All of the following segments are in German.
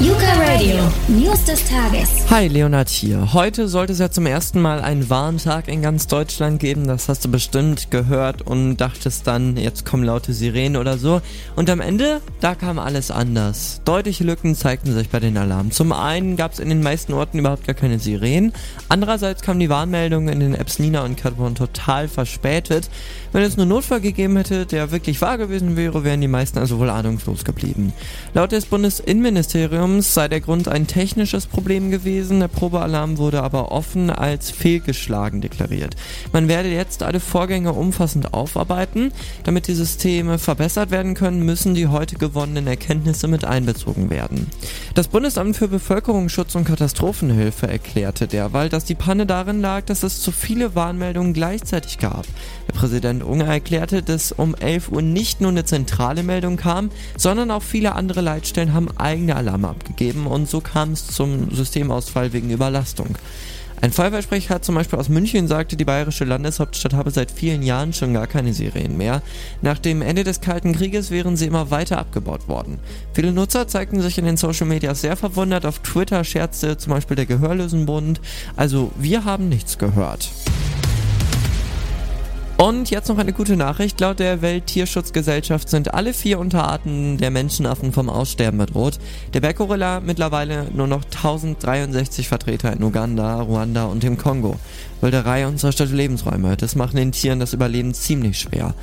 Yuka Radio, News des Tages. Hi, Leonard hier. Heute sollte es ja zum ersten Mal einen Warntag in ganz Deutschland geben. Das hast du bestimmt gehört und dachtest dann, jetzt kommen laute Sirenen oder so. Und am Ende, da kam alles anders. Deutliche Lücken zeigten sich bei den Alarmen. Zum einen gab es in den meisten Orten überhaupt gar keine Sirenen. Andererseits kamen die Warnmeldungen in den Apps Nina und Carbon total verspätet. Wenn es nur Notfall gegeben hätte, der wirklich wahr gewesen wäre, wären die meisten also wohl ahnungslos geblieben. Laut des Bundesinnenministeriums Ministeriums sei der Grund ein technisches Problem gewesen. Der Probealarm wurde aber offen als fehlgeschlagen deklariert. Man werde jetzt alle Vorgänge umfassend aufarbeiten. Damit die Systeme verbessert werden können, müssen die heute gewonnenen Erkenntnisse mit einbezogen werden. Das Bundesamt für Bevölkerungsschutz und Katastrophenhilfe erklärte derweil, dass die Panne darin lag, dass es zu viele Warnmeldungen gleichzeitig gab. Präsident Unger erklärte, dass um 11 Uhr nicht nur eine zentrale Meldung kam, sondern auch viele andere Leitstellen haben eigene Alarme abgegeben und so kam es zum Systemausfall wegen Überlastung. Ein Feuerwehrsprecher zum Beispiel aus München sagte, die bayerische Landeshauptstadt habe seit vielen Jahren schon gar keine Sirenen mehr. Nach dem Ende des Kalten Krieges wären sie immer weiter abgebaut worden. Viele Nutzer zeigten sich in den Social Media sehr verwundert. Auf Twitter scherzte zum Beispiel der Gehörlosenbund. Also wir haben nichts gehört. Und jetzt noch eine gute Nachricht. Laut der Welttierschutzgesellschaft sind alle vier Unterarten der Menschenaffen vom Aussterben bedroht. Der Berggorilla mittlerweile nur noch 1063 Vertreter in Uganda, Ruanda und dem Kongo. Wilderei und zerstörte Lebensräume, das machen den Tieren das Überleben ziemlich schwer.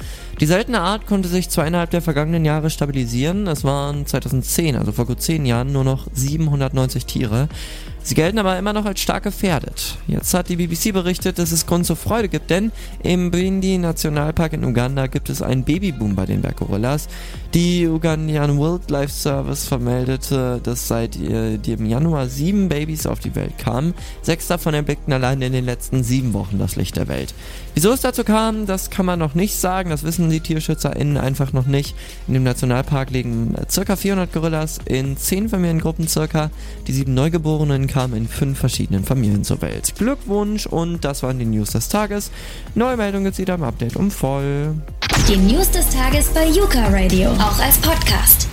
Die seltene Art konnte sich zwar innerhalb der vergangenen Jahre stabilisieren. Es waren 2010, also vor gut zehn Jahren, nur noch 790 Tiere. Sie gelten aber immer noch als stark gefährdet. Jetzt hat die BBC berichtet, dass es Grund zur Freude gibt, denn im Bindi Nationalpark in Uganda gibt es einen Babyboom bei den Berggorillas. Die Ugandan Wildlife Service vermeldete, dass seit dem Januar sieben Babys auf die Welt kamen. Sechs davon erblickten allein in den letzten sieben Wochen das Licht der Welt. Wieso es dazu kam, das kann man noch nicht sagen. Das wissen die TierschützerInnen einfach noch nicht. In dem Nationalpark legen circa 400 Gorillas in zehn Familiengruppen circa. Die sieben Neugeborenen kamen in fünf verschiedenen Familien zur Welt. Glückwunsch und das waren die News des Tages. Neue Meldung gibt es wieder im Update um voll. Die News des Tages bei Yuka Radio, auch als Podcast.